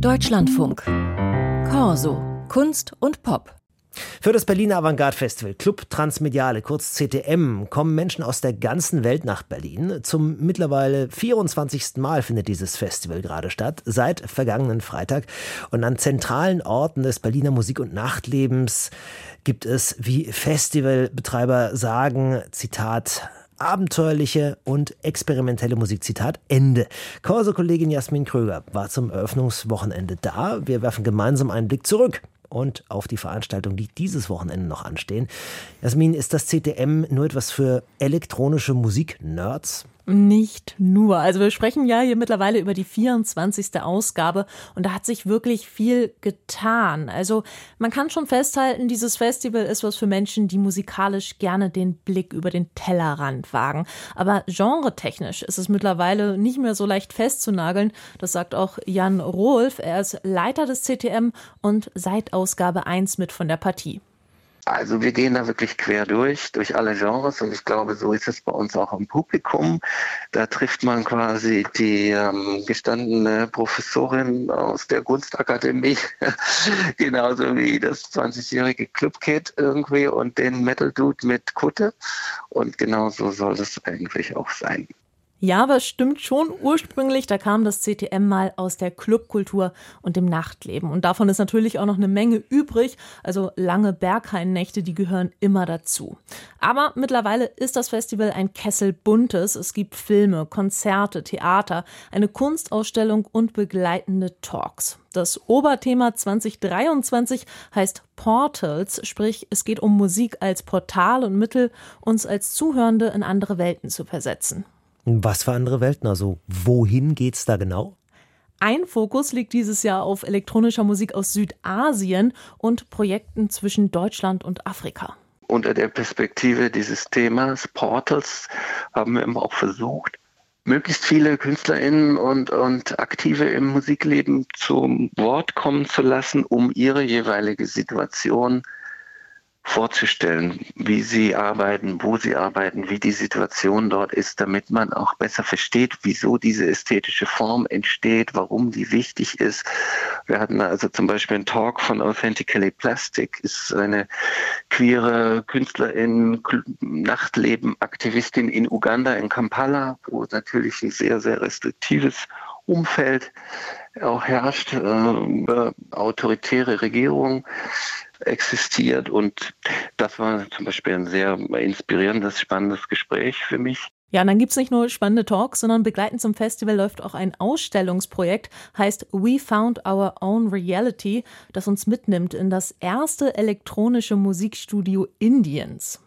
Deutschlandfunk. Corso. Kunst und Pop. Für das Berliner Avantgarde Festival Club Transmediale, kurz CTM, kommen Menschen aus der ganzen Welt nach Berlin. Zum mittlerweile 24. Mal findet dieses Festival gerade statt, seit vergangenen Freitag. Und an zentralen Orten des Berliner Musik- und Nachtlebens gibt es, wie Festivalbetreiber sagen, Zitat, abenteuerliche und experimentelle Musik. Zitat Ende. Corso-Kollegin Jasmin Kröger war zum Eröffnungswochenende da. Wir werfen gemeinsam einen Blick zurück und auf die Veranstaltungen, die dieses Wochenende noch anstehen. Jasmin, ist das CTM nur etwas für elektronische Musik-Nerds? Nicht nur. Also wir sprechen ja hier mittlerweile über die 24. Ausgabe und da hat sich wirklich viel getan. Also man kann schon festhalten, dieses Festival ist was für Menschen, die musikalisch gerne den Blick über den Tellerrand wagen. Aber genretechnisch ist es mittlerweile nicht mehr so leicht festzunageln. Das sagt auch Jan Rohlf. Er ist Leiter des CTM und seit Ausgabe 1 mit von der Partie. Also wir gehen da wirklich quer durch, durch alle Genres und ich glaube, so ist es bei uns auch im Publikum. Da trifft man quasi die ähm, gestandene Professorin aus der Kunstakademie, genauso wie das 20-jährige Clubkid irgendwie und den Metal-Dude mit Kutte. Und genauso soll es eigentlich auch sein. Ja, aber es stimmt schon. Ursprünglich, da kam das CTM mal aus der Clubkultur und dem Nachtleben. Und davon ist natürlich auch noch eine Menge übrig. Also lange Berghainnächte, die gehören immer dazu. Aber mittlerweile ist das Festival ein Kessel buntes. Es gibt Filme, Konzerte, Theater, eine Kunstausstellung und begleitende Talks. Das Oberthema 2023 heißt Portals, sprich es geht um Musik als Portal und Mittel, uns als Zuhörende in andere Welten zu versetzen. Was für andere Welten? Also wohin geht's da genau? Ein Fokus liegt dieses Jahr auf elektronischer Musik aus Südasien und Projekten zwischen Deutschland und Afrika. Unter der Perspektive dieses Themas Portals haben wir auch versucht, möglichst viele KünstlerInnen und, und Aktive im Musikleben zum Wort kommen zu lassen, um ihre jeweilige Situation vorzustellen, wie sie arbeiten, wo sie arbeiten, wie die Situation dort ist, damit man auch besser versteht, wieso diese ästhetische Form entsteht, warum die wichtig ist. Wir hatten also zum Beispiel einen Talk von Authentically Plastic, ist eine queere Künstlerin, Nachtleben-Aktivistin in Uganda, in Kampala, wo natürlich ein sehr, sehr restriktives Umfeld auch herrscht, äh, autoritäre Regierung existiert. Und das war zum Beispiel ein sehr inspirierendes, spannendes Gespräch für mich. Ja, und dann gibt's nicht nur spannende Talks, sondern begleitend zum Festival läuft auch ein Ausstellungsprojekt, heißt We Found Our Own Reality, das uns mitnimmt in das erste elektronische Musikstudio Indiens.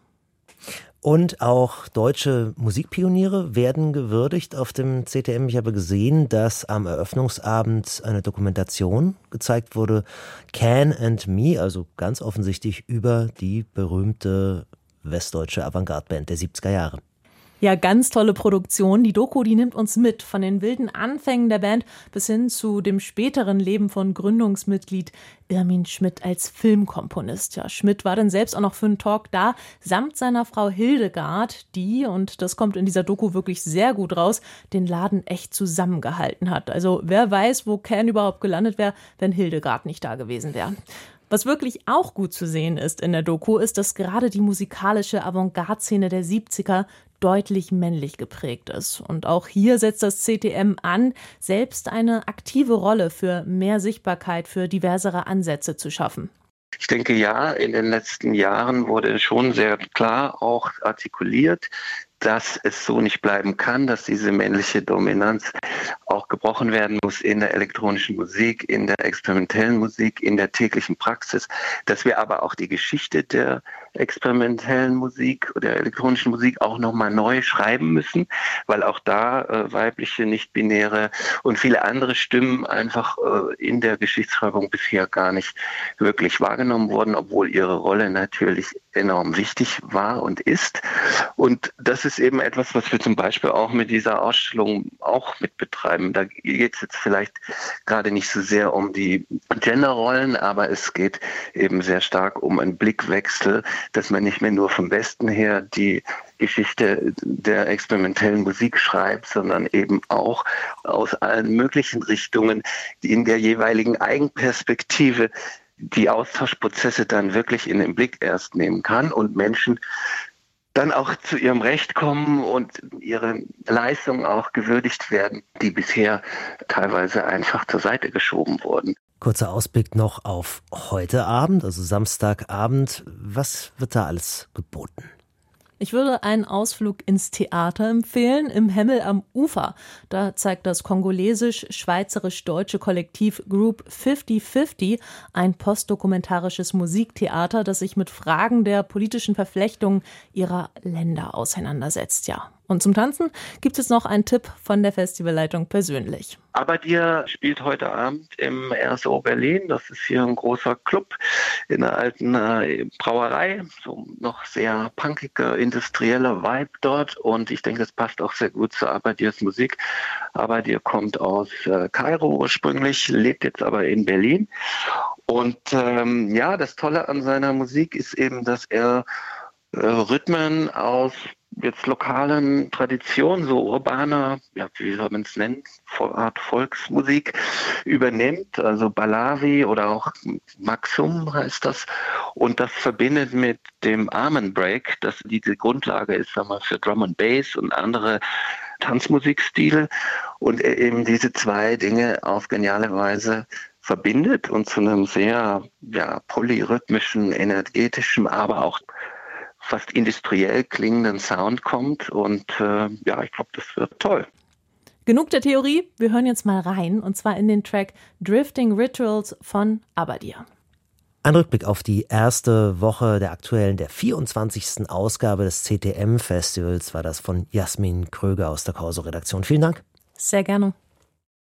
Und auch deutsche Musikpioniere werden gewürdigt auf dem CTM. Ich habe gesehen, dass am Eröffnungsabend eine Dokumentation gezeigt wurde, Can and Me, also ganz offensichtlich über die berühmte westdeutsche Avantgarde-Band der 70er Jahre. Ja, ganz tolle Produktion. Die Doku, die nimmt uns mit von den wilden Anfängen der Band bis hin zu dem späteren Leben von Gründungsmitglied Irmin Schmidt als Filmkomponist. Ja, Schmidt war dann selbst auch noch für einen Talk da, samt seiner Frau Hildegard, die, und das kommt in dieser Doku wirklich sehr gut raus, den Laden echt zusammengehalten hat. Also wer weiß, wo Ken überhaupt gelandet wäre, wenn Hildegard nicht da gewesen wäre. Was wirklich auch gut zu sehen ist in der Doku, ist, dass gerade die musikalische Avantgarde-Szene der 70er deutlich männlich geprägt ist. Und auch hier setzt das CTM an, selbst eine aktive Rolle für mehr Sichtbarkeit, für diversere Ansätze zu schaffen. Ich denke ja, in den letzten Jahren wurde schon sehr klar auch artikuliert, dass es so nicht bleiben kann, dass diese männliche Dominanz auch gebrochen werden muss in der elektronischen Musik, in der experimentellen Musik, in der täglichen Praxis, dass wir aber auch die Geschichte der experimentellen Musik oder elektronischen Musik auch nochmal neu schreiben müssen, weil auch da äh, weibliche, nicht-binäre und viele andere Stimmen einfach äh, in der Geschichtsschreibung bisher gar nicht wirklich wahrgenommen wurden, obwohl ihre Rolle natürlich enorm wichtig war und ist. Und das ist eben etwas, was wir zum Beispiel auch mit dieser Ausstellung auch mit betreiben. Da geht es jetzt vielleicht gerade nicht so sehr um die Genderrollen, aber es geht eben sehr stark um einen Blickwechsel dass man nicht mehr nur vom Westen her die Geschichte der experimentellen Musik schreibt, sondern eben auch aus allen möglichen Richtungen in der jeweiligen Eigenperspektive die Austauschprozesse dann wirklich in den Blick erst nehmen kann und Menschen dann auch zu ihrem Recht kommen und ihre Leistungen auch gewürdigt werden, die bisher teilweise einfach zur Seite geschoben wurden. Kurzer Ausblick noch auf heute Abend, also Samstagabend. Was wird da alles geboten? Ich würde einen Ausflug ins Theater empfehlen, im Hemmel am Ufer. Da zeigt das kongolesisch-schweizerisch-deutsche Kollektiv Group 5050 ein postdokumentarisches Musiktheater, das sich mit Fragen der politischen Verflechtung ihrer Länder auseinandersetzt. Ja, und zum Tanzen gibt es noch einen Tipp von der Festivalleitung persönlich. Abadir spielt heute Abend im RSO Berlin. Das ist hier ein großer Club in einer alten äh, Brauerei. So noch sehr punkige, industrielle Vibe dort. Und ich denke, das passt auch sehr gut zu Abadirs Musik. Abadir kommt aus äh, Kairo ursprünglich, lebt jetzt aber in Berlin. Und ähm, ja, das Tolle an seiner Musik ist eben, dass er äh, Rhythmen aus jetzt lokalen Traditionen, so urbane, ja, wie soll man es nennen, Art Volksmusik übernimmt, also Balawi oder auch Maxum heißt das, und das verbindet mit dem Armen Break, das diese Grundlage ist, sagen wir, für Drum and Bass und andere Tanzmusikstile. Und eben diese zwei Dinge auf geniale Weise verbindet und zu einem sehr ja, polyrhythmischen, energetischen, aber auch fast industriell klingenden Sound kommt. Und äh, ja, ich glaube, das wird toll. Genug der Theorie, wir hören jetzt mal rein und zwar in den Track Drifting Rituals von Abadir. Ein Rückblick auf die erste Woche der aktuellen, der 24. Ausgabe des CTM-Festivals war das von Jasmin Kröger aus der Corso-Redaktion. Vielen Dank. Sehr gerne.